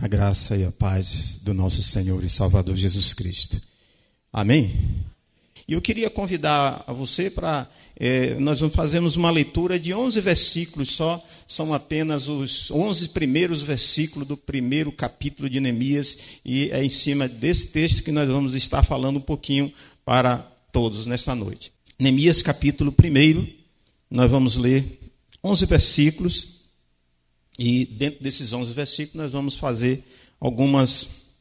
a graça e a paz do nosso Senhor e Salvador Jesus Cristo. Amém? E eu queria convidar a você para. É, nós vamos fazermos uma leitura de 11 versículos só, são apenas os 11 primeiros versículos do primeiro capítulo de Neemias, e é em cima desse texto que nós vamos estar falando um pouquinho para todos nesta noite. Neemias, capítulo 1, nós vamos ler 11 versículos e dentro desses 11 versículos, nós vamos fazer algumas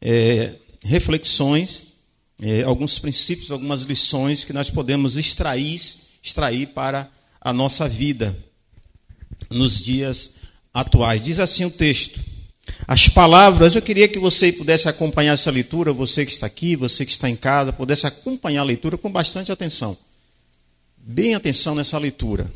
é, reflexões, é, alguns princípios, algumas lições que nós podemos extrair, extrair para a nossa vida nos dias atuais. Diz assim o texto. As palavras, eu queria que você pudesse acompanhar essa leitura, você que está aqui, você que está em casa, pudesse acompanhar a leitura com bastante atenção. Bem atenção nessa leitura.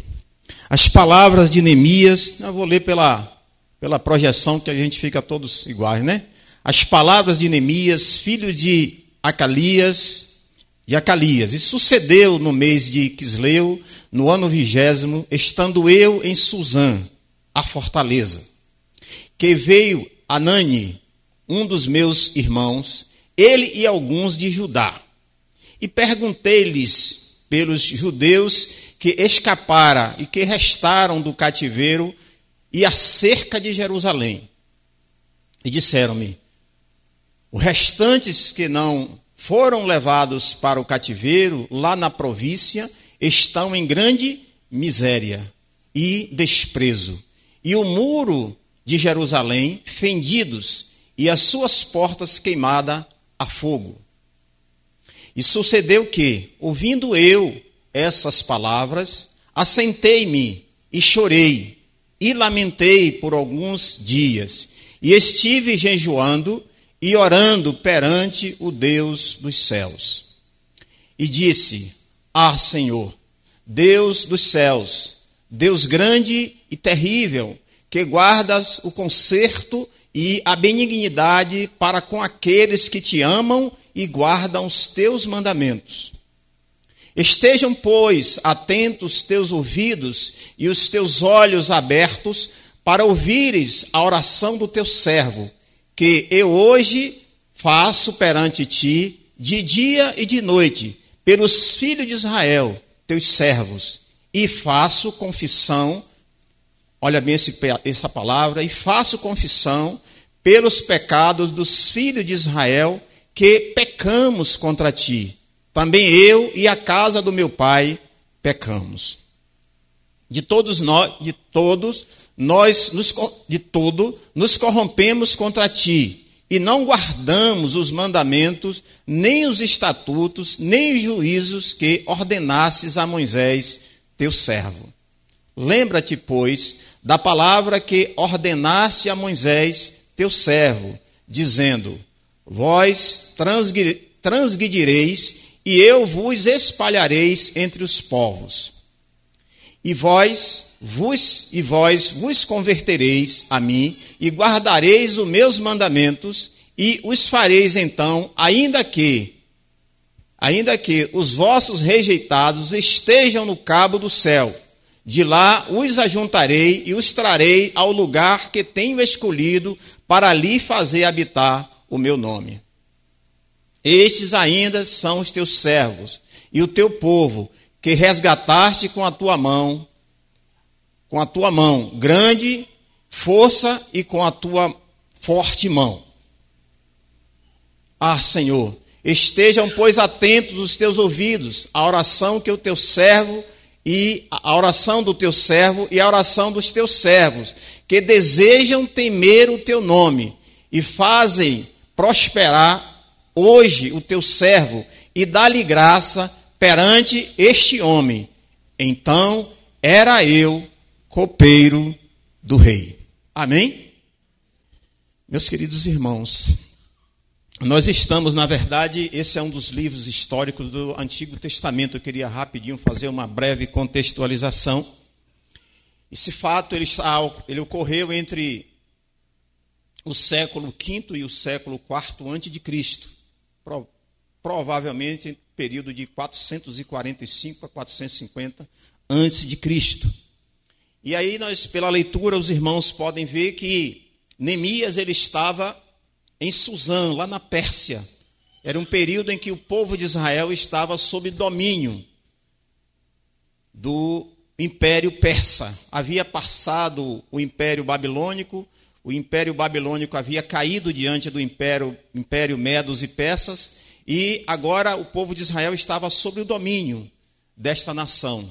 As palavras de Neemias, eu vou ler pela, pela projeção que a gente fica todos iguais, né? As palavras de Neemias, filho de Acalias, de Acalias. E sucedeu no mês de Quisleu, no ano vigésimo, estando eu em Suzã, a fortaleza, que veio Anani, um dos meus irmãos, ele e alguns de Judá. E perguntei-lhes pelos judeus que escapara e que restaram do cativeiro e acerca de Jerusalém. E disseram-me: os restantes que não foram levados para o cativeiro lá na província estão em grande miséria e desprezo. E o muro de Jerusalém fendidos e as suas portas queimadas a fogo. E sucedeu que, ouvindo eu essas palavras, assentei-me e chorei e lamentei por alguns dias, e estive jejuando e orando perante o Deus dos céus. E disse: Ah, Senhor, Deus dos céus, Deus grande e terrível, que guardas o conserto e a benignidade para com aqueles que te amam e guardam os teus mandamentos. Estejam, pois, atentos teus ouvidos e os teus olhos abertos para ouvires a oração do teu servo, que eu hoje faço perante ti, de dia e de noite, pelos filhos de Israel, teus servos, e faço confissão, olha bem esse, essa palavra, e faço confissão pelos pecados dos filhos de Israel que pecamos contra ti também eu e a casa do meu pai pecamos. De todos nós, de todos nós nos, de todo nos corrompemos contra ti e não guardamos os mandamentos, nem os estatutos, nem os juízos que ordenasses a Moisés, teu servo. Lembra-te, pois, da palavra que ordenaste a Moisés, teu servo, dizendo: Vós transgredireis e eu vos espalhareis entre os povos. E vós vos e vós vos convertereis a mim e guardareis os meus mandamentos e os fareis então, ainda que ainda que os vossos rejeitados estejam no cabo do céu. De lá os ajuntarei e os trarei ao lugar que tenho escolhido para ali fazer habitar o meu nome. Estes ainda são os teus servos e o teu povo, que resgataste com a tua mão, com a tua mão grande força e com a tua forte mão. Ah, Senhor, estejam, pois, atentos os teus ouvidos à oração que o teu servo e a oração do teu servo e a oração dos teus servos, que desejam temer o teu nome e fazem prosperar hoje o teu servo e dá-lhe graça perante este homem. Então era eu copeiro do rei. Amém? Meus queridos irmãos, nós estamos, na verdade, esse é um dos livros históricos do Antigo Testamento. Eu queria rapidinho fazer uma breve contextualização. Esse fato ele, ele ocorreu entre o século V e o século IV antes de Cristo provavelmente em período de 445 a 450 antes de Cristo. E aí nós, pela leitura, os irmãos podem ver que Neemias ele estava em Suzã, lá na Pérsia. Era um período em que o povo de Israel estava sob domínio do Império Persa. Havia passado o Império Babilônico, o Império Babilônico havia caído diante do Império, Império Medos e Persas, e agora o povo de Israel estava sob o domínio desta nação.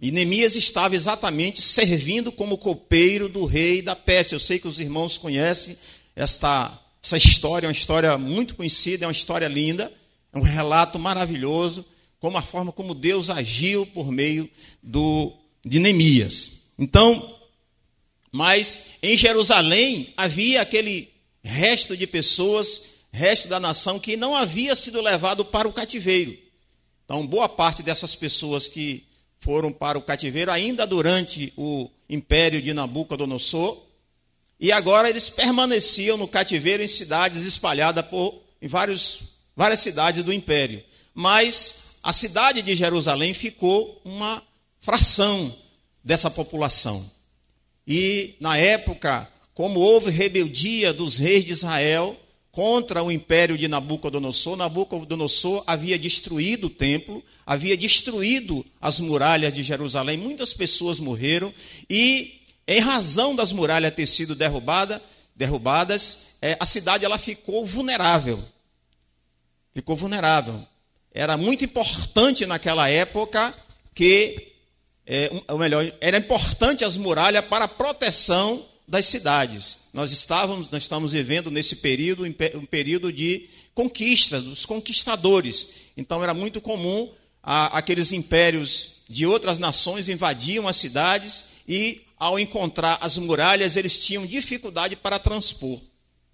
E Neemias estava exatamente servindo como copeiro do rei da Pérsia. Eu sei que os irmãos conhecem esta, essa história, é uma história muito conhecida, é uma história linda, é um relato maravilhoso, como a forma como Deus agiu por meio do, de Neemias. Então, mas em Jerusalém havia aquele resto de pessoas, resto da nação, que não havia sido levado para o cativeiro. Então, boa parte dessas pessoas que foram para o cativeiro ainda durante o império de Nabucodonosor, e agora eles permaneciam no cativeiro em cidades espalhadas por em vários, várias cidades do império. Mas a cidade de Jerusalém ficou uma fração dessa população. E na época, como houve rebeldia dos reis de Israel contra o império de Nabucodonosor, Nabucodonosor havia destruído o templo, havia destruído as muralhas de Jerusalém, muitas pessoas morreram e em razão das muralhas ter sido derrubada, derrubadas, é, a cidade ela ficou vulnerável. Ficou vulnerável. Era muito importante naquela época que, é, ou melhor, era importante as muralhas para a proteção das cidades. Nós estávamos, nós estamos vivendo nesse período, um período de conquista, dos conquistadores. Então era muito comum a, aqueles impérios de outras nações invadiam as cidades e ao encontrar as muralhas, eles tinham dificuldade para transpor.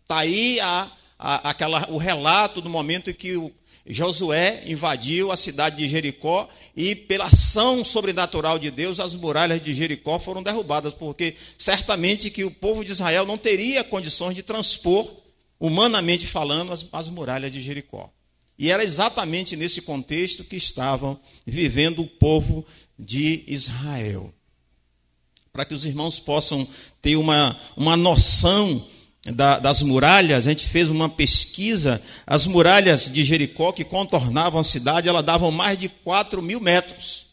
Está aí a, a, aquela, o relato do momento em que o Josué invadiu a cidade de Jericó e, pela ação sobrenatural de Deus, as muralhas de Jericó foram derrubadas, porque certamente que o povo de Israel não teria condições de transpor, humanamente falando, as, as muralhas de Jericó. E era exatamente nesse contexto que estavam vivendo o povo de Israel para que os irmãos possam ter uma, uma noção da, das muralhas, a gente fez uma pesquisa, as muralhas de Jericó que contornavam a cidade, elas davam mais de 4 mil metros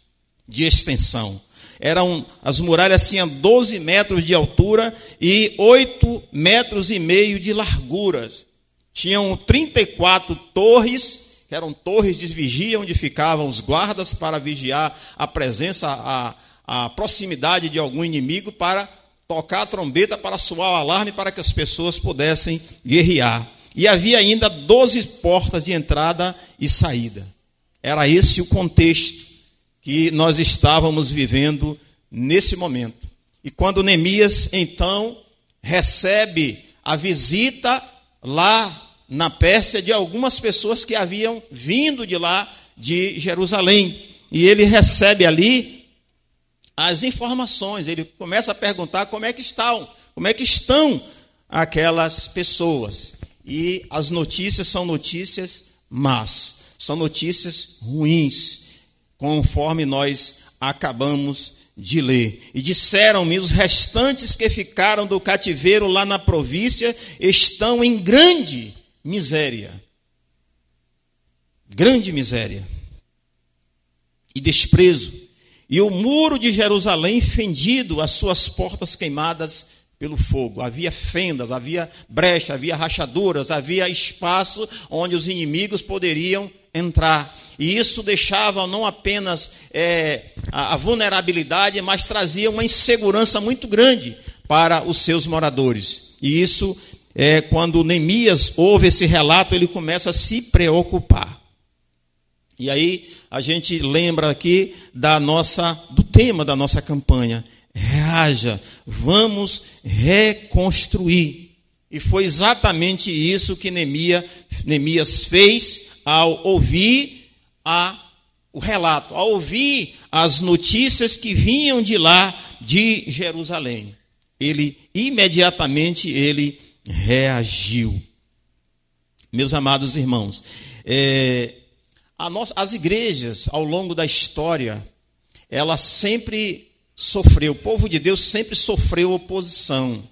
de extensão. Eram, as muralhas tinham 12 metros de altura e 8 metros e meio de larguras. Tinham 34 torres, que eram torres de vigia, onde ficavam os guardas para vigiar a presença, a, a proximidade de algum inimigo para tocar a trombeta, para soar o alarme, para que as pessoas pudessem guerrear. E havia ainda 12 portas de entrada e saída. Era esse o contexto que nós estávamos vivendo nesse momento. E quando Neemias, então, recebe a visita lá na Pérsia de algumas pessoas que haviam vindo de lá de Jerusalém. E ele recebe ali as informações, ele começa a perguntar como é que estão, como é que estão aquelas pessoas. E as notícias são notícias más, são notícias ruins, conforme nós acabamos de ler. E disseram-me: os restantes que ficaram do cativeiro lá na província estão em grande miséria. Grande miséria e desprezo e o muro de Jerusalém fendido, as suas portas queimadas pelo fogo. Havia fendas, havia brecha, havia rachaduras, havia espaço onde os inimigos poderiam entrar. E isso deixava não apenas é, a, a vulnerabilidade, mas trazia uma insegurança muito grande para os seus moradores. E isso, é, quando Neemias ouve esse relato, ele começa a se preocupar. E aí a gente lembra aqui da nossa do tema da nossa campanha. Reaja, vamos reconstruir. E foi exatamente isso que Neemias fez ao ouvir a, o relato, ao ouvir as notícias que vinham de lá de Jerusalém. Ele imediatamente ele reagiu. Meus amados irmãos, é, nossa, as igrejas, ao longo da história, ela sempre sofreu, o povo de Deus sempre sofreu oposição.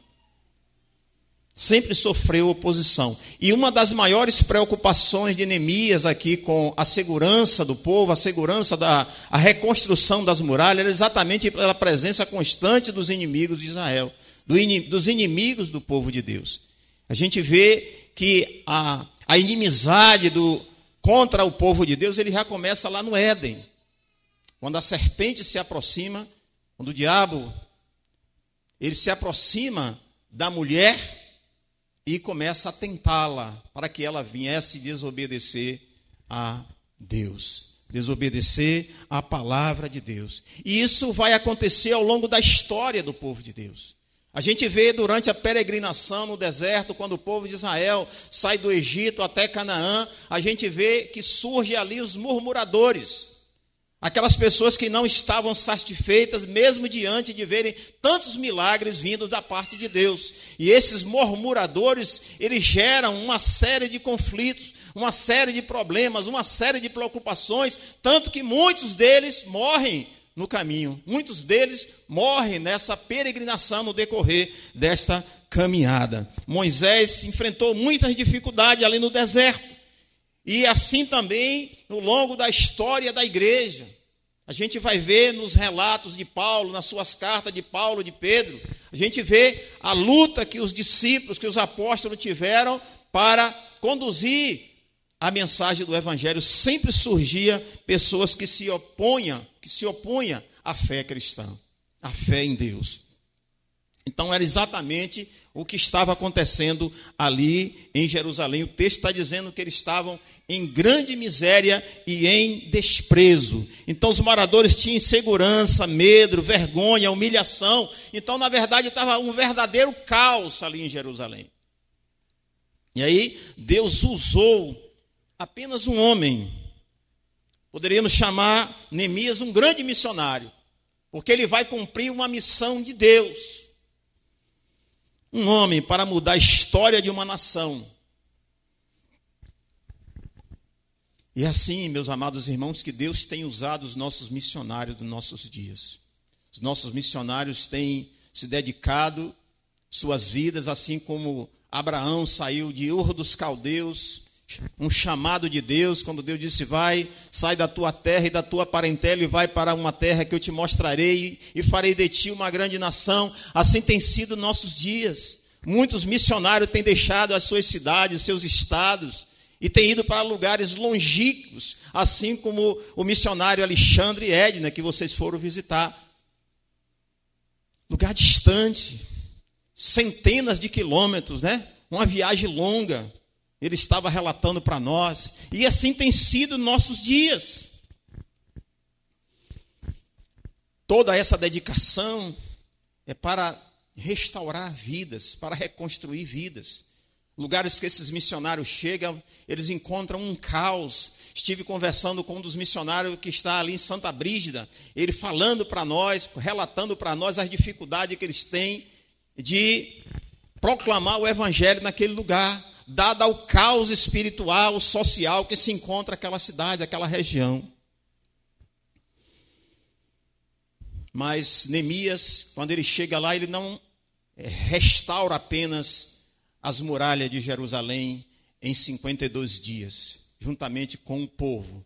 sempre sofreu oposição. E uma das maiores preocupações de Neemias aqui com a segurança do povo, a segurança da a reconstrução das muralhas, era exatamente pela presença constante dos inimigos de Israel, do, dos inimigos do povo de Deus. A gente vê que a, a inimizade do, contra o povo de Deus, ele já começa lá no Éden. Quando a serpente se aproxima, quando o diabo ele se aproxima da mulher e começa a tentá-la para que ela viesse desobedecer a Deus, desobedecer a palavra de Deus. E isso vai acontecer ao longo da história do povo de Deus. A gente vê durante a peregrinação no deserto, quando o povo de Israel sai do Egito até Canaã, a gente vê que surge ali os murmuradores. Aquelas pessoas que não estavam satisfeitas, mesmo diante de verem tantos milagres vindos da parte de Deus. E esses murmuradores, eles geram uma série de conflitos, uma série de problemas, uma série de preocupações, tanto que muitos deles morrem no caminho. Muitos deles morrem nessa peregrinação no decorrer desta caminhada. Moisés enfrentou muitas dificuldades ali no deserto. E assim também no longo da história da igreja. A gente vai ver nos relatos de Paulo, nas suas cartas de Paulo, de Pedro, a gente vê a luta que os discípulos, que os apóstolos tiveram para conduzir a mensagem do evangelho. Sempre surgia pessoas que se opunham, que se opunham à fé cristã, à fé em Deus. Então era exatamente o que estava acontecendo ali em Jerusalém. O texto está dizendo que eles estavam em grande miséria e em desprezo. Então os moradores tinham insegurança, medo, vergonha, humilhação. Então, na verdade, estava um verdadeiro caos ali em Jerusalém. E aí, Deus usou apenas um homem. Poderíamos chamar Neemias um grande missionário, porque ele vai cumprir uma missão de Deus. Um homem para mudar a história de uma nação E assim, meus amados irmãos, que Deus tem usado os nossos missionários dos nossos dias. Os nossos missionários têm se dedicado suas vidas, assim como Abraão saiu de Ur dos Caldeus, um chamado de Deus, quando Deus disse: Vai, sai da tua terra e da tua parentela e vai para uma terra que eu te mostrarei e farei de ti uma grande nação. Assim tem sido nossos dias. Muitos missionários têm deixado as suas cidades, seus estados, e tem ido para lugares longínquos, assim como o missionário Alexandre Edna, que vocês foram visitar. Lugar distante, centenas de quilômetros, né? Uma viagem longa. Ele estava relatando para nós. E assim tem sido nossos dias. Toda essa dedicação é para restaurar vidas, para reconstruir vidas. Lugares que esses missionários chegam, eles encontram um caos. Estive conversando com um dos missionários que está ali em Santa Brígida, ele falando para nós, relatando para nós as dificuldades que eles têm de proclamar o evangelho naquele lugar, dado ao caos espiritual, social que se encontra aquela cidade, aquela região. Mas Neemias, quando ele chega lá, ele não restaura apenas as muralhas de Jerusalém em 52 dias, juntamente com o povo.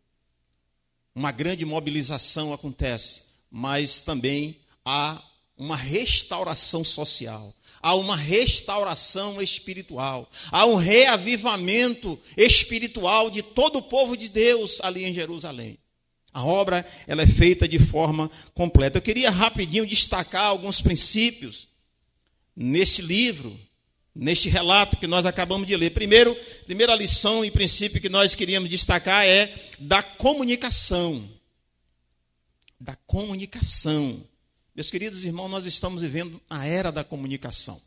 Uma grande mobilização acontece, mas também há uma restauração social, há uma restauração espiritual, há um reavivamento espiritual de todo o povo de Deus ali em Jerusalém. A obra ela é feita de forma completa. Eu queria rapidinho destacar alguns princípios nesse livro neste relato que nós acabamos de ler. Primeiro, primeira lição e princípio que nós queríamos destacar é da comunicação. Da comunicação. Meus queridos irmãos, nós estamos vivendo a era da comunicação.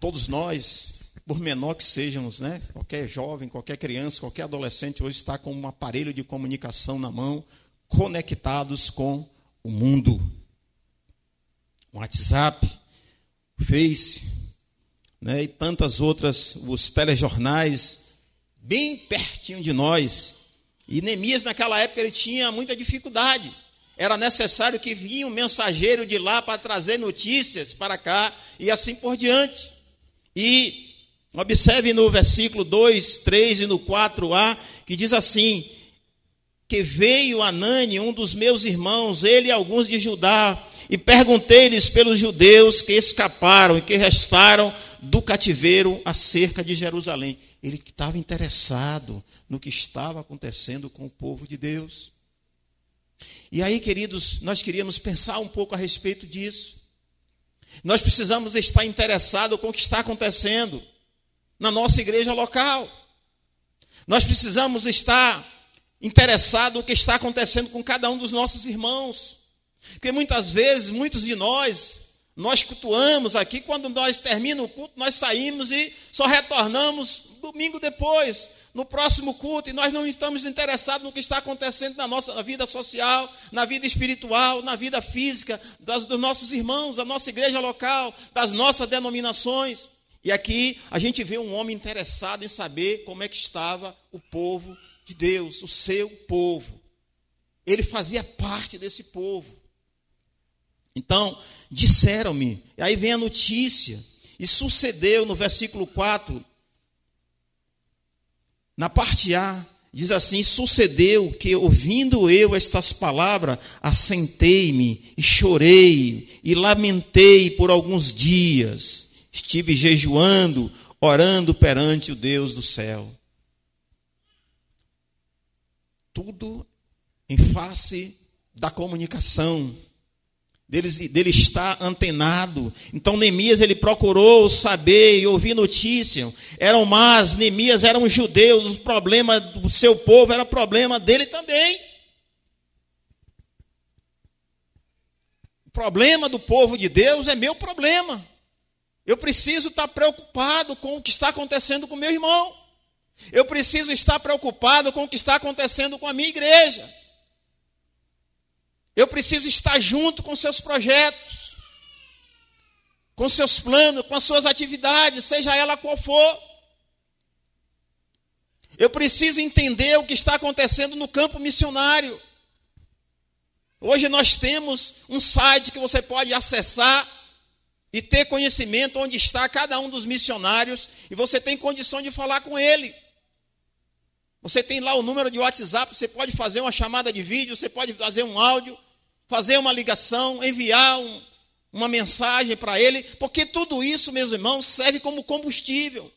Todos nós, por menor que sejamos, né? Qualquer jovem, qualquer criança, qualquer adolescente hoje está com um aparelho de comunicação na mão, conectados com o mundo. WhatsApp, Face, né, e tantas outras, os telejornais, bem pertinho de nós. E Neemias, naquela época, ele tinha muita dificuldade. Era necessário que vinha um mensageiro de lá para trazer notícias para cá e assim por diante. E observe no versículo 2, 3 e no 4a, que diz assim: que veio Anani, um dos meus irmãos, ele e alguns de Judá, e perguntei-lhes pelos judeus que escaparam e que restaram do cativeiro acerca de Jerusalém. Ele estava interessado no que estava acontecendo com o povo de Deus. E aí, queridos, nós queríamos pensar um pouco a respeito disso. Nós precisamos estar interessados com o que está acontecendo na nossa igreja local. Nós precisamos estar interessado no que está acontecendo com cada um dos nossos irmãos. Porque muitas vezes, muitos de nós, nós cultuamos aqui, quando nós terminamos o culto, nós saímos e só retornamos domingo depois, no próximo culto, e nós não estamos interessados no que está acontecendo na nossa vida social, na vida espiritual, na vida física das, dos nossos irmãos, da nossa igreja local, das nossas denominações. E aqui a gente vê um homem interessado em saber como é que estava o povo de Deus, o seu povo. Ele fazia parte desse povo. Então, disseram-me, aí vem a notícia, e sucedeu no versículo 4, na parte A, diz assim: Sucedeu que, ouvindo eu estas palavras, assentei-me e chorei e lamentei por alguns dias. Estive jejuando, orando perante o Deus do céu. Tudo em face da comunicação, dele, dele estar antenado. Então Neemias ele procurou saber e ouvir notícia. Eram más, Neemias era um judeu, os problemas do seu povo era problema dele também. O problema do povo de Deus é meu problema. Eu preciso estar preocupado com o que está acontecendo com meu irmão. Eu preciso estar preocupado com o que está acontecendo com a minha igreja. Eu preciso estar junto com seus projetos, com seus planos, com as suas atividades, seja ela qual for. Eu preciso entender o que está acontecendo no campo missionário. Hoje nós temos um site que você pode acessar e ter conhecimento onde está cada um dos missionários e você tem condição de falar com ele. Você tem lá o número de WhatsApp, você pode fazer uma chamada de vídeo, você pode fazer um áudio, fazer uma ligação, enviar um, uma mensagem para ele, porque tudo isso, meus irmãos, serve como combustível.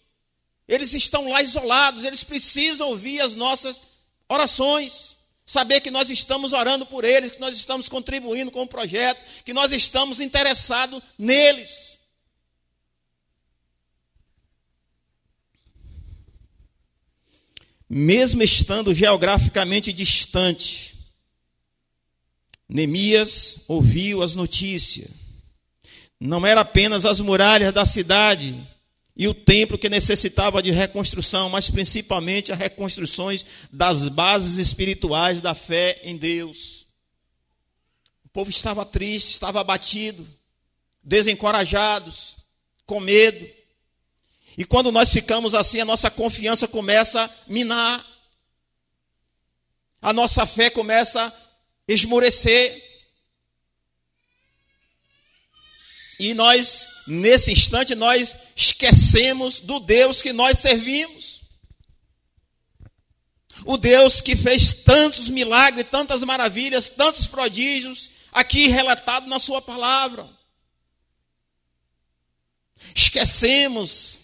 Eles estão lá isolados, eles precisam ouvir as nossas orações, saber que nós estamos orando por eles, que nós estamos contribuindo com o projeto, que nós estamos interessados neles. mesmo estando geograficamente distante, Neemias ouviu as notícias. Não era apenas as muralhas da cidade e o templo que necessitava de reconstrução, mas principalmente as reconstruções das bases espirituais da fé em Deus. O povo estava triste, estava abatido, desencorajados, com medo. E quando nós ficamos assim, a nossa confiança começa a minar. A nossa fé começa a esmorecer. E nós, nesse instante, nós esquecemos do Deus que nós servimos. O Deus que fez tantos milagres, tantas maravilhas, tantos prodígios, aqui relatado na Sua palavra. Esquecemos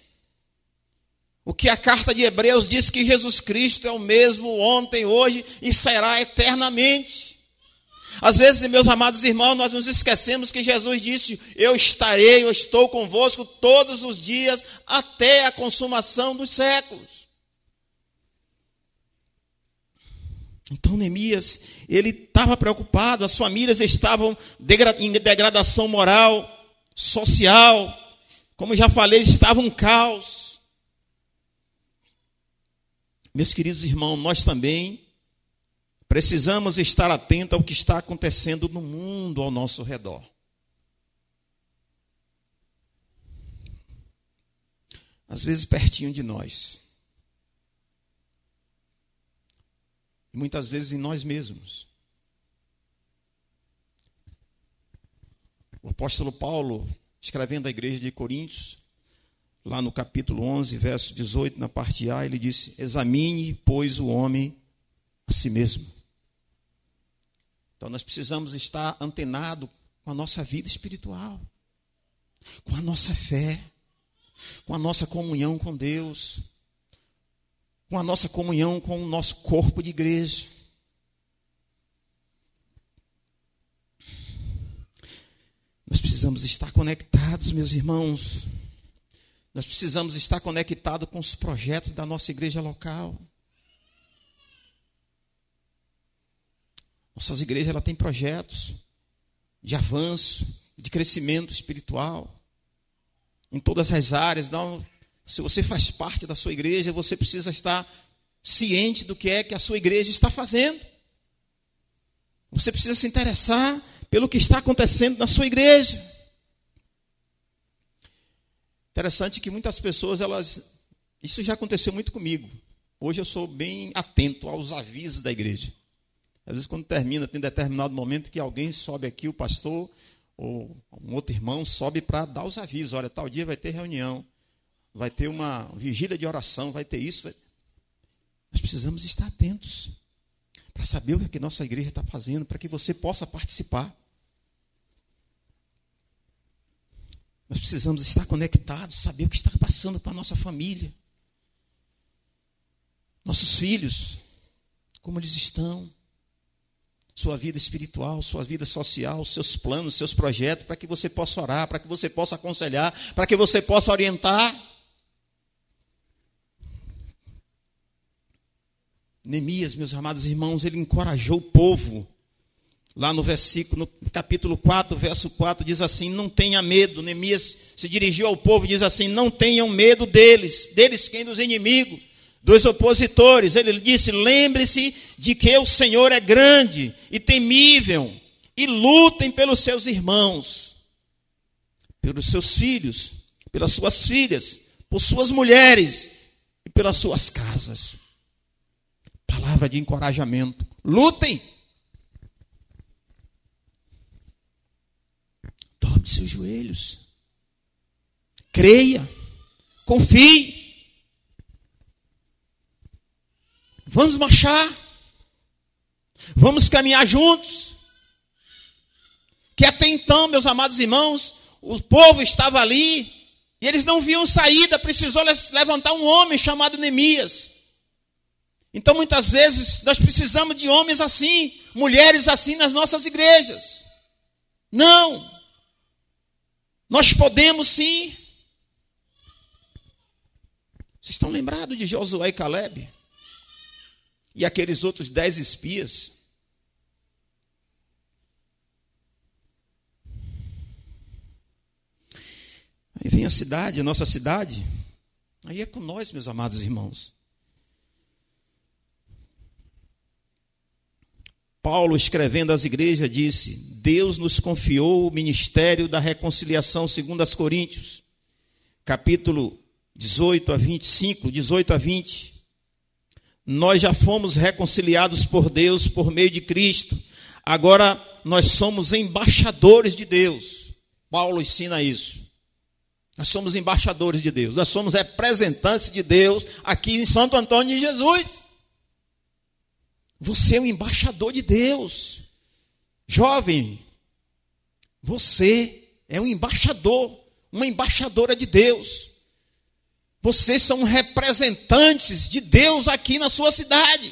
o que a carta de Hebreus diz que Jesus Cristo é o mesmo ontem, hoje e será eternamente. Às vezes, meus amados irmãos, nós nos esquecemos que Jesus disse: Eu estarei, eu estou convosco todos os dias até a consumação dos séculos. Então, Neemias, ele estava preocupado, as famílias estavam em degradação moral, social, como já falei, estava um caos. Meus queridos irmãos, nós também precisamos estar atentos ao que está acontecendo no mundo ao nosso redor. Às vezes pertinho de nós. E muitas vezes em nós mesmos. O apóstolo Paulo, escrevendo à igreja de Coríntios, lá no capítulo 11, verso 18, na parte A, ele disse: Examine, pois, o homem a si mesmo. Então nós precisamos estar antenado com a nossa vida espiritual, com a nossa fé, com a nossa comunhão com Deus, com a nossa comunhão com o nosso corpo de igreja. Nós precisamos estar conectados, meus irmãos. Nós precisamos estar conectados com os projetos da nossa igreja local. Nossas igrejas ela tem projetos de avanço, de crescimento espiritual em todas as áreas. Não, se você faz parte da sua igreja, você precisa estar ciente do que é que a sua igreja está fazendo. Você precisa se interessar pelo que está acontecendo na sua igreja. Interessante que muitas pessoas, elas. Isso já aconteceu muito comigo. Hoje eu sou bem atento aos avisos da igreja. Às vezes, quando termina, tem determinado momento que alguém sobe aqui, o pastor ou um outro irmão sobe para dar os avisos. Olha, tal dia vai ter reunião, vai ter uma vigília de oração, vai ter isso. Vai... Nós precisamos estar atentos para saber o que a nossa igreja está fazendo, para que você possa participar. Nós precisamos estar conectados, saber o que está passando para a nossa família. Nossos filhos, como eles estão. Sua vida espiritual, sua vida social, seus planos, seus projetos, para que você possa orar, para que você possa aconselhar, para que você possa orientar. Neemias, meus amados irmãos, ele encorajou o povo Lá no versículo, no capítulo 4, verso 4, diz assim: Não tenha medo. Neemias se dirigiu ao povo e diz assim: Não tenham medo deles. Deles quem? Dos inimigos, dos opositores. Ele disse: Lembre-se de que o Senhor é grande e temível, e lutem pelos seus irmãos, pelos seus filhos, pelas suas filhas, por suas mulheres e pelas suas casas. Palavra de encorajamento. Lutem Dobre seus joelhos. Creia. Confie. Vamos marchar. Vamos caminhar juntos. Que até então, meus amados irmãos, o povo estava ali e eles não viam saída, precisou levantar um homem chamado Neemias. Então, muitas vezes, nós precisamos de homens assim, mulheres assim nas nossas igrejas. Não, nós podemos sim. Vocês estão lembrados de Josué e Caleb? E aqueles outros dez espias? Aí vem a cidade, a nossa cidade. Aí é com nós, meus amados irmãos. Paulo, escrevendo às igrejas, disse: Deus nos confiou o ministério da reconciliação, segundo as Coríntios, capítulo 18 a 25, 18 a 20. Nós já fomos reconciliados por Deus por meio de Cristo. Agora nós somos embaixadores de Deus. Paulo ensina isso. Nós somos embaixadores de Deus. Nós somos representantes de Deus aqui em Santo Antônio de Jesus. Você é um embaixador de Deus. Jovem, você é um embaixador, uma embaixadora de Deus. Vocês são representantes de Deus aqui na sua cidade.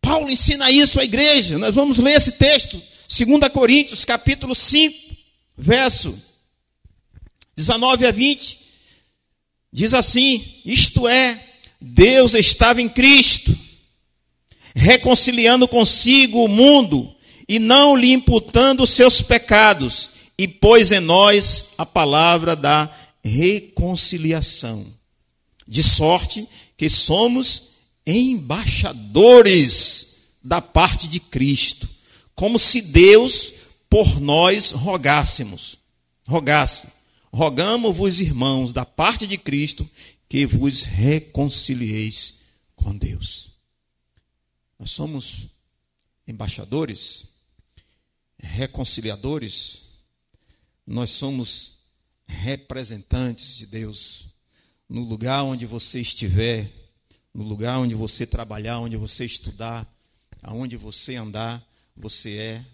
Paulo ensina isso à igreja. Nós vamos ler esse texto, 2 Coríntios, capítulo 5, verso 19 a 20. Diz assim: Isto é, Deus estava em Cristo reconciliando consigo o mundo e não lhe imputando os seus pecados, e pôs em nós a palavra da reconciliação. De sorte que somos embaixadores da parte de Cristo, como se Deus por nós rogássemos. Rogasse. Rogamos-vos, irmãos, da parte de Cristo, que vos reconcilieis com Deus. Nós somos embaixadores, reconciliadores, nós somos representantes de Deus no lugar onde você estiver, no lugar onde você trabalhar, onde você estudar, aonde você andar, você é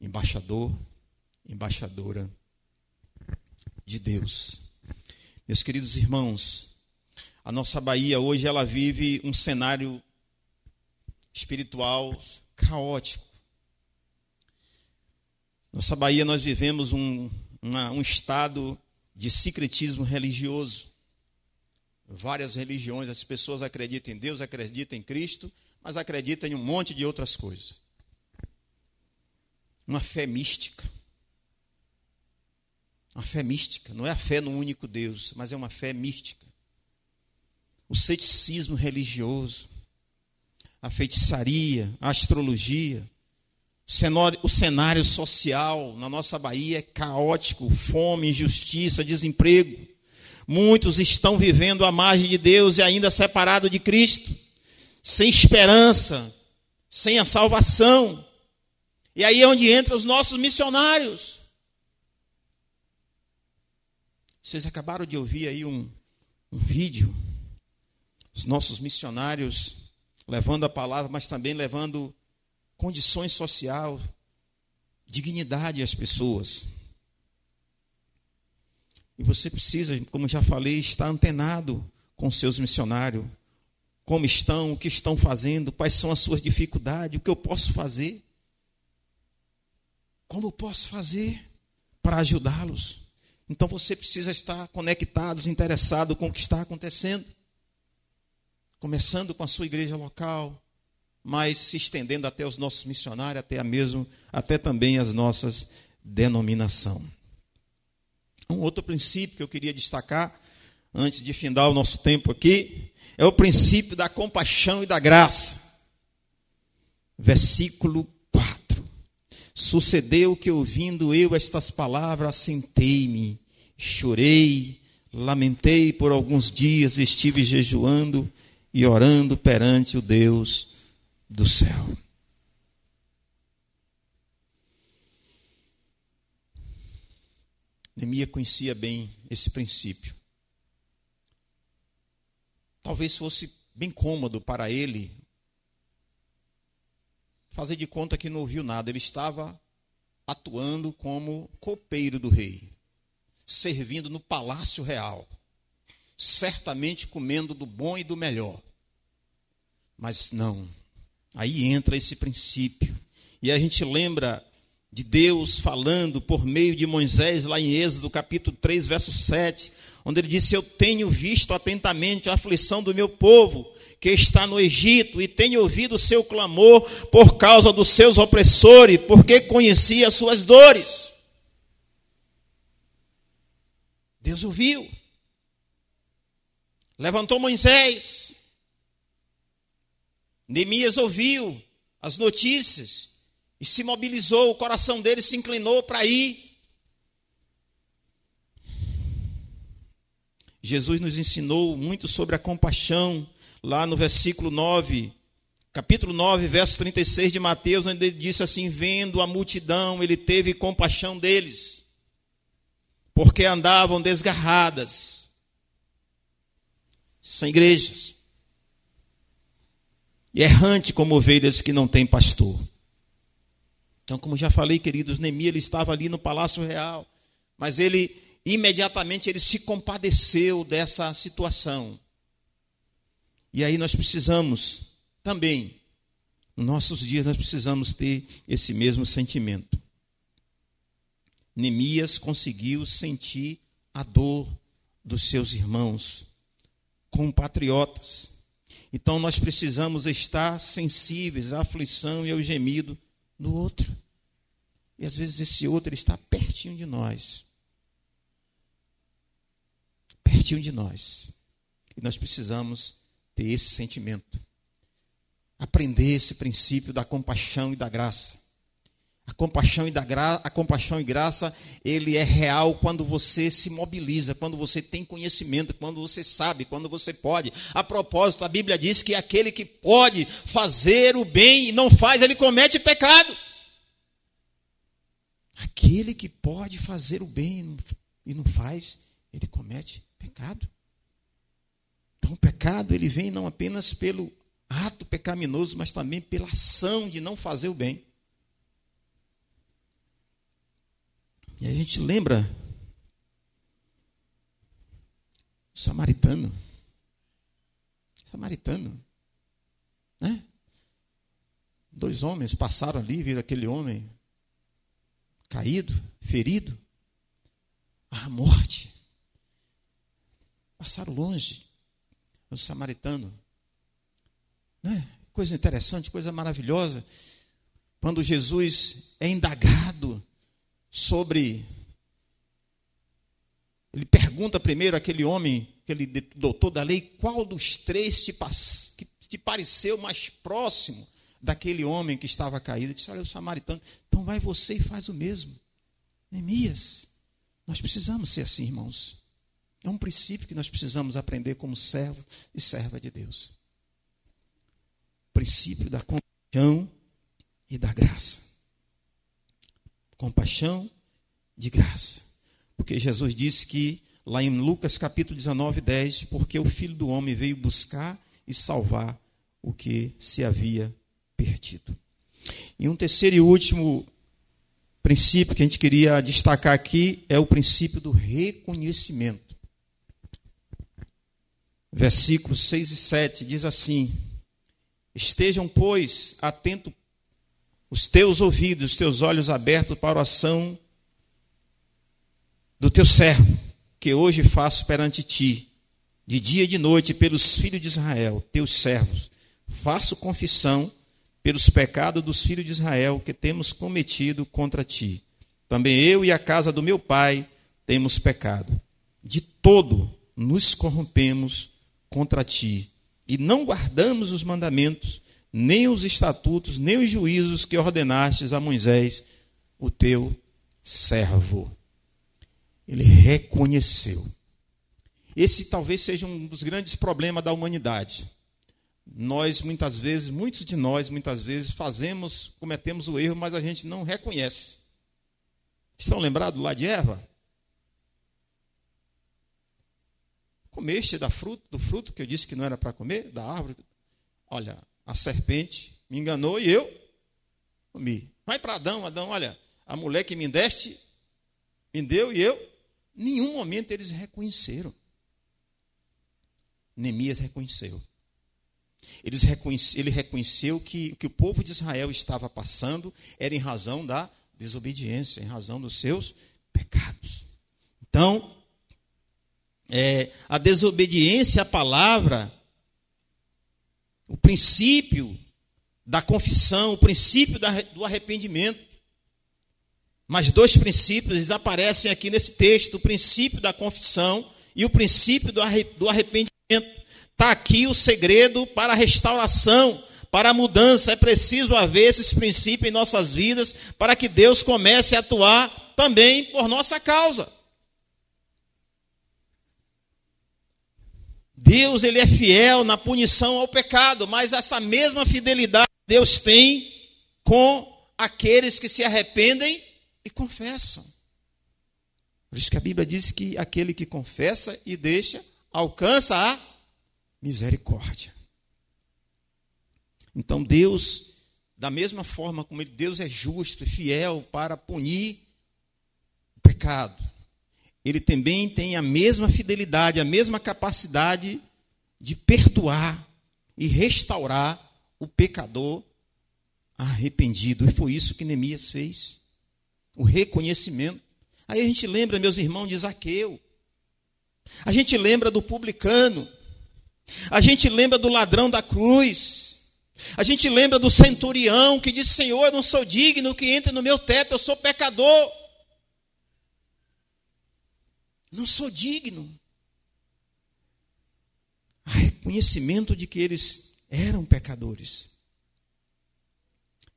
embaixador, embaixadora de Deus. Meus queridos irmãos, a nossa Bahia hoje ela vive um cenário espiritual caótico. Nossa Bahia nós vivemos um, uma, um estado de secretismo religioso. Várias religiões, as pessoas acreditam em Deus, acreditam em Cristo, mas acreditam em um monte de outras coisas. Uma fé mística. Uma fé mística, não é a fé no único Deus, mas é uma fé mística. O ceticismo religioso, a feitiçaria, a astrologia, o cenário social na nossa Bahia é caótico, fome, injustiça, desemprego. Muitos estão vivendo à margem de Deus e ainda separados de Cristo, sem esperança, sem a salvação. E aí é onde entram os nossos missionários. Vocês acabaram de ouvir aí um, um vídeo, os nossos missionários levando a palavra, mas também levando condições social, dignidade às pessoas. E você precisa, como já falei, estar antenado com seus missionários. Como estão, o que estão fazendo, quais são as suas dificuldades, o que eu posso fazer. Como eu posso fazer para ajudá-los? Então você precisa estar conectado, interessado com o que está acontecendo. Começando com a sua igreja local, mas se estendendo até os nossos missionários, até mesmo, até também as nossas denominação. Um outro princípio que eu queria destacar antes de findar o nosso tempo aqui é o princípio da compaixão e da graça. Versículo 4. Sucedeu que ouvindo eu estas palavras, sentei-me, chorei, lamentei por alguns dias, estive jejuando e orando perante o Deus do céu. Neemia conhecia bem esse princípio. Talvez fosse bem cômodo para ele fazer de conta que não ouviu nada. Ele estava atuando como copeiro do rei, servindo no palácio real, certamente comendo do bom e do melhor. Mas não, Aí entra esse princípio. E a gente lembra de Deus falando por meio de Moisés, lá em Êxodo, capítulo 3, verso 7, onde ele disse: Eu tenho visto atentamente a aflição do meu povo que está no Egito, e tenho ouvido o seu clamor por causa dos seus opressores, porque conheci as suas dores. Deus ouviu. Levantou Moisés, Neemias ouviu as notícias e se mobilizou, o coração dele se inclinou para ir. Jesus nos ensinou muito sobre a compaixão, lá no versículo 9, capítulo 9, verso 36 de Mateus, onde ele disse assim: Vendo a multidão, ele teve compaixão deles, porque andavam desgarradas, sem igrejas e errante como ovelhas que não têm pastor. Então, como já falei, queridos, Neemias ele estava ali no palácio real, mas ele imediatamente ele se compadeceu dessa situação. E aí nós precisamos também, nos nossos dias nós precisamos ter esse mesmo sentimento. Neemias conseguiu sentir a dor dos seus irmãos, compatriotas. Então nós precisamos estar sensíveis à aflição e ao gemido do outro. E às vezes esse outro está pertinho de nós. Pertinho de nós. E nós precisamos ter esse sentimento. Aprender esse princípio da compaixão e da graça. A compaixão e da gra... a compaixão e graça, ele é real quando você se mobiliza, quando você tem conhecimento, quando você sabe, quando você pode. A propósito, a Bíblia diz que aquele que pode fazer o bem e não faz, ele comete pecado. Aquele que pode fazer o bem, e não faz, ele comete pecado. Então o pecado ele vem não apenas pelo ato pecaminoso, mas também pela ação de não fazer o bem. E a gente lembra o samaritano. Samaritano. Né? Dois homens passaram ali, viram aquele homem caído, ferido, à morte. Passaram longe. O samaritano. Né? Coisa interessante, coisa maravilhosa. Quando Jesus é indagado sobre. Ele pergunta primeiro àquele homem, aquele doutor da lei, qual dos três te, te pareceu mais próximo daquele homem que estava caído? Ele disse: Olha, o samaritano. Então vai você e faz o mesmo. Neemias. Nós precisamos ser assim, irmãos. É um princípio que nós precisamos aprender como servo e serva de Deus. O princípio da compaixão e da graça. Compaixão de graça. Porque Jesus disse que, lá em Lucas capítulo 19, 10, porque o Filho do Homem veio buscar e salvar o que se havia perdido. E um terceiro e último princípio que a gente queria destacar aqui é o princípio do reconhecimento. Versículos 6 e 7 diz assim: Estejam, pois, atentos os teus ouvidos, os teus olhos abertos para a oração do teu servo, que hoje faço perante ti, de dia e de noite, pelos filhos de Israel, teus servos. Faço confissão pelos pecados dos filhos de Israel que temos cometido contra ti. Também eu e a casa do meu pai temos pecado. De todo nos corrompemos contra ti e não guardamos os mandamentos, nem os estatutos, nem os juízos que ordenastes a Moisés, o teu servo. Ele reconheceu. Esse talvez seja um dos grandes problemas da humanidade nós muitas vezes, muitos de nós muitas vezes fazemos, cometemos o erro, mas a gente não reconhece. Estão lembrados lá de Eva? Comeste da fruto, do fruto que eu disse que não era para comer, da árvore. Olha, a serpente me enganou e eu comi. Vai para Adão, Adão, olha, a mulher que me deste, me deu e eu. Nenhum momento eles reconheceram. Neemias reconheceu. ele reconheceu que o que o povo de Israel estava passando era em razão da desobediência, em razão dos seus pecados. Então, é, a desobediência à palavra, o princípio da confissão, o princípio do arrependimento. Mas dois princípios aparecem aqui nesse texto: o princípio da confissão e o princípio do arrependimento. Está aqui o segredo para a restauração, para a mudança. É preciso haver esses princípios em nossas vidas para que Deus comece a atuar também por nossa causa. Deus ele é fiel na punição ao pecado, mas essa mesma fidelidade Deus tem com aqueles que se arrependem e confessam. Por isso que a Bíblia diz que aquele que confessa e deixa alcança a misericórdia. Então Deus, da mesma forma como Deus é justo e fiel para punir o pecado, ele também tem a mesma fidelidade, a mesma capacidade de perdoar e restaurar o pecador arrependido. E foi isso que Neemias fez. O reconhecimento. Aí a gente lembra, meus irmãos, de Zaqueu. A gente lembra do publicano. A gente lembra do ladrão da cruz. A gente lembra do centurião que disse: Senhor, eu não sou digno que entre no meu teto, eu sou pecador. Não sou digno. Reconhecimento de que eles eram pecadores.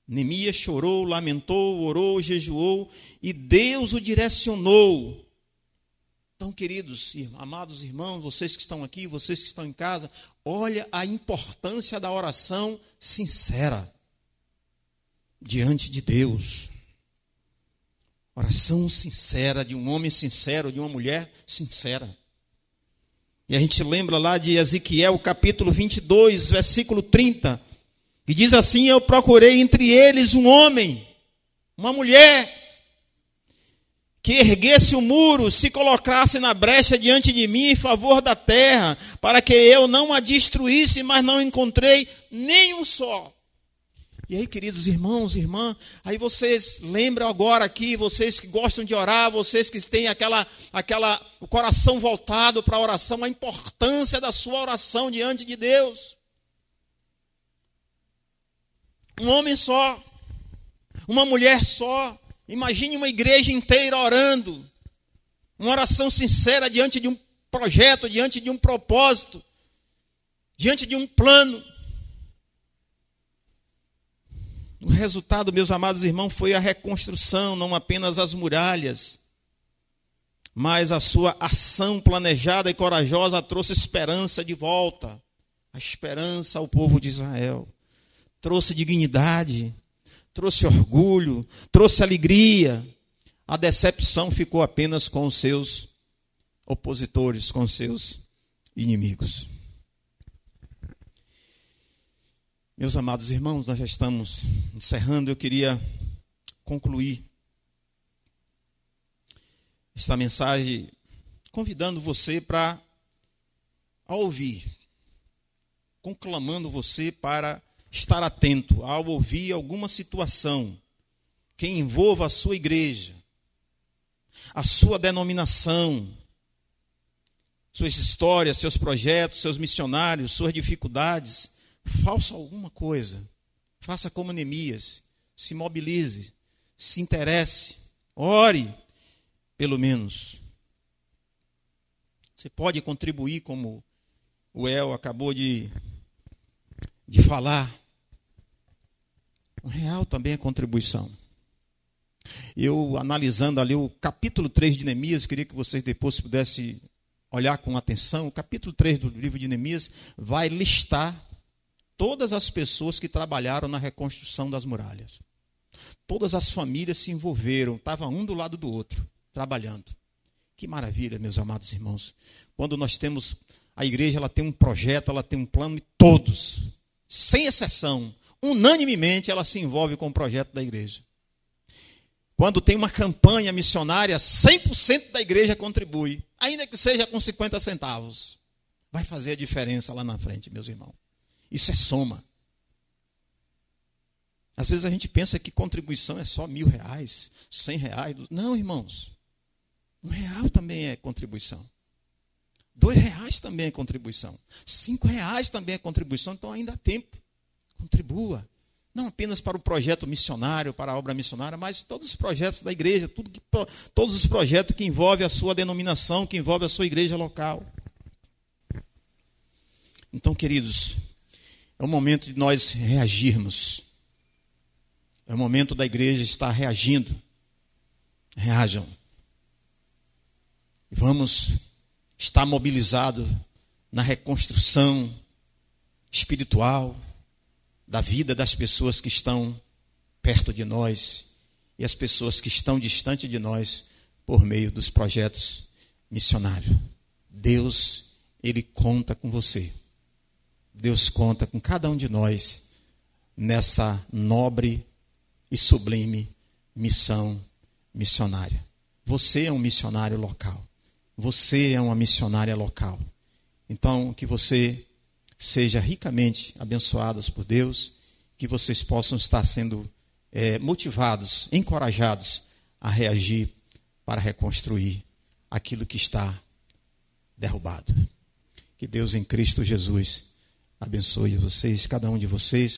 Neemias chorou, lamentou, orou, jejuou e Deus o direcionou então, queridos, amados irmãos, vocês que estão aqui, vocês que estão em casa, olha a importância da oração sincera diante de Deus. Oração sincera de um homem sincero, de uma mulher sincera. E a gente lembra lá de Ezequiel, capítulo 22, versículo 30, que diz assim: Eu procurei entre eles um homem, uma mulher, que erguesse o muro, se colocasse na brecha diante de mim em favor da terra, para que eu não a destruísse, mas não encontrei nenhum só. E aí, queridos irmãos, irmã, aí vocês lembram agora aqui, vocês que gostam de orar, vocês que têm aquela, aquela, o coração voltado para a oração, a importância da sua oração diante de Deus. Um homem só, uma mulher só, imagine uma igreja inteira orando, uma oração sincera diante de um projeto, diante de um propósito, diante de um plano. O resultado, meus amados irmãos, foi a reconstrução, não apenas as muralhas, mas a sua ação planejada e corajosa trouxe esperança de volta. A esperança ao povo de Israel. Trouxe dignidade, trouxe orgulho, trouxe alegria. A decepção ficou apenas com os seus opositores, com os seus inimigos. Meus amados irmãos, nós já estamos encerrando. Eu queria concluir esta mensagem convidando você para ouvir, conclamando você para estar atento ao ouvir alguma situação que envolva a sua igreja, a sua denominação, suas histórias, seus projetos, seus missionários, suas dificuldades Faça alguma coisa. Faça como Neemias. Se mobilize. Se interesse. Ore, pelo menos. Você pode contribuir, como o El acabou de, de falar. Um real também é contribuição. Eu, analisando ali o capítulo 3 de Neemias, queria que vocês depois pudessem olhar com atenção. O capítulo 3 do livro de Neemias vai listar todas as pessoas que trabalharam na reconstrução das muralhas. Todas as famílias se envolveram, estavam um do lado do outro, trabalhando. Que maravilha, meus amados irmãos. Quando nós temos a igreja, ela tem um projeto, ela tem um plano e todos, sem exceção, unanimemente ela se envolve com o projeto da igreja. Quando tem uma campanha missionária, 100% da igreja contribui, ainda que seja com 50 centavos. Vai fazer a diferença lá na frente, meus irmãos. Isso é soma. Às vezes a gente pensa que contribuição é só mil reais, cem reais. Não, irmãos. Um real também é contribuição. Dois reais também é contribuição. Cinco reais também é contribuição. Então ainda há tempo. Contribua. Não apenas para o projeto missionário, para a obra missionária, mas todos os projetos da igreja, tudo que, todos os projetos que envolvem a sua denominação, que envolvem a sua igreja local. Então, queridos, é o momento de nós reagirmos. É o momento da igreja estar reagindo. Reajam. Vamos estar mobilizados na reconstrução espiritual da vida das pessoas que estão perto de nós e as pessoas que estão distante de nós por meio dos projetos missionários. Deus, ele conta com você. Deus conta com cada um de nós nessa nobre e sublime missão missionária. Você é um missionário local. Você é uma missionária local. Então, que você seja ricamente abençoados por Deus, que vocês possam estar sendo é, motivados, encorajados a reagir para reconstruir aquilo que está derrubado. Que Deus em Cristo Jesus abençoe vocês, cada um de vocês.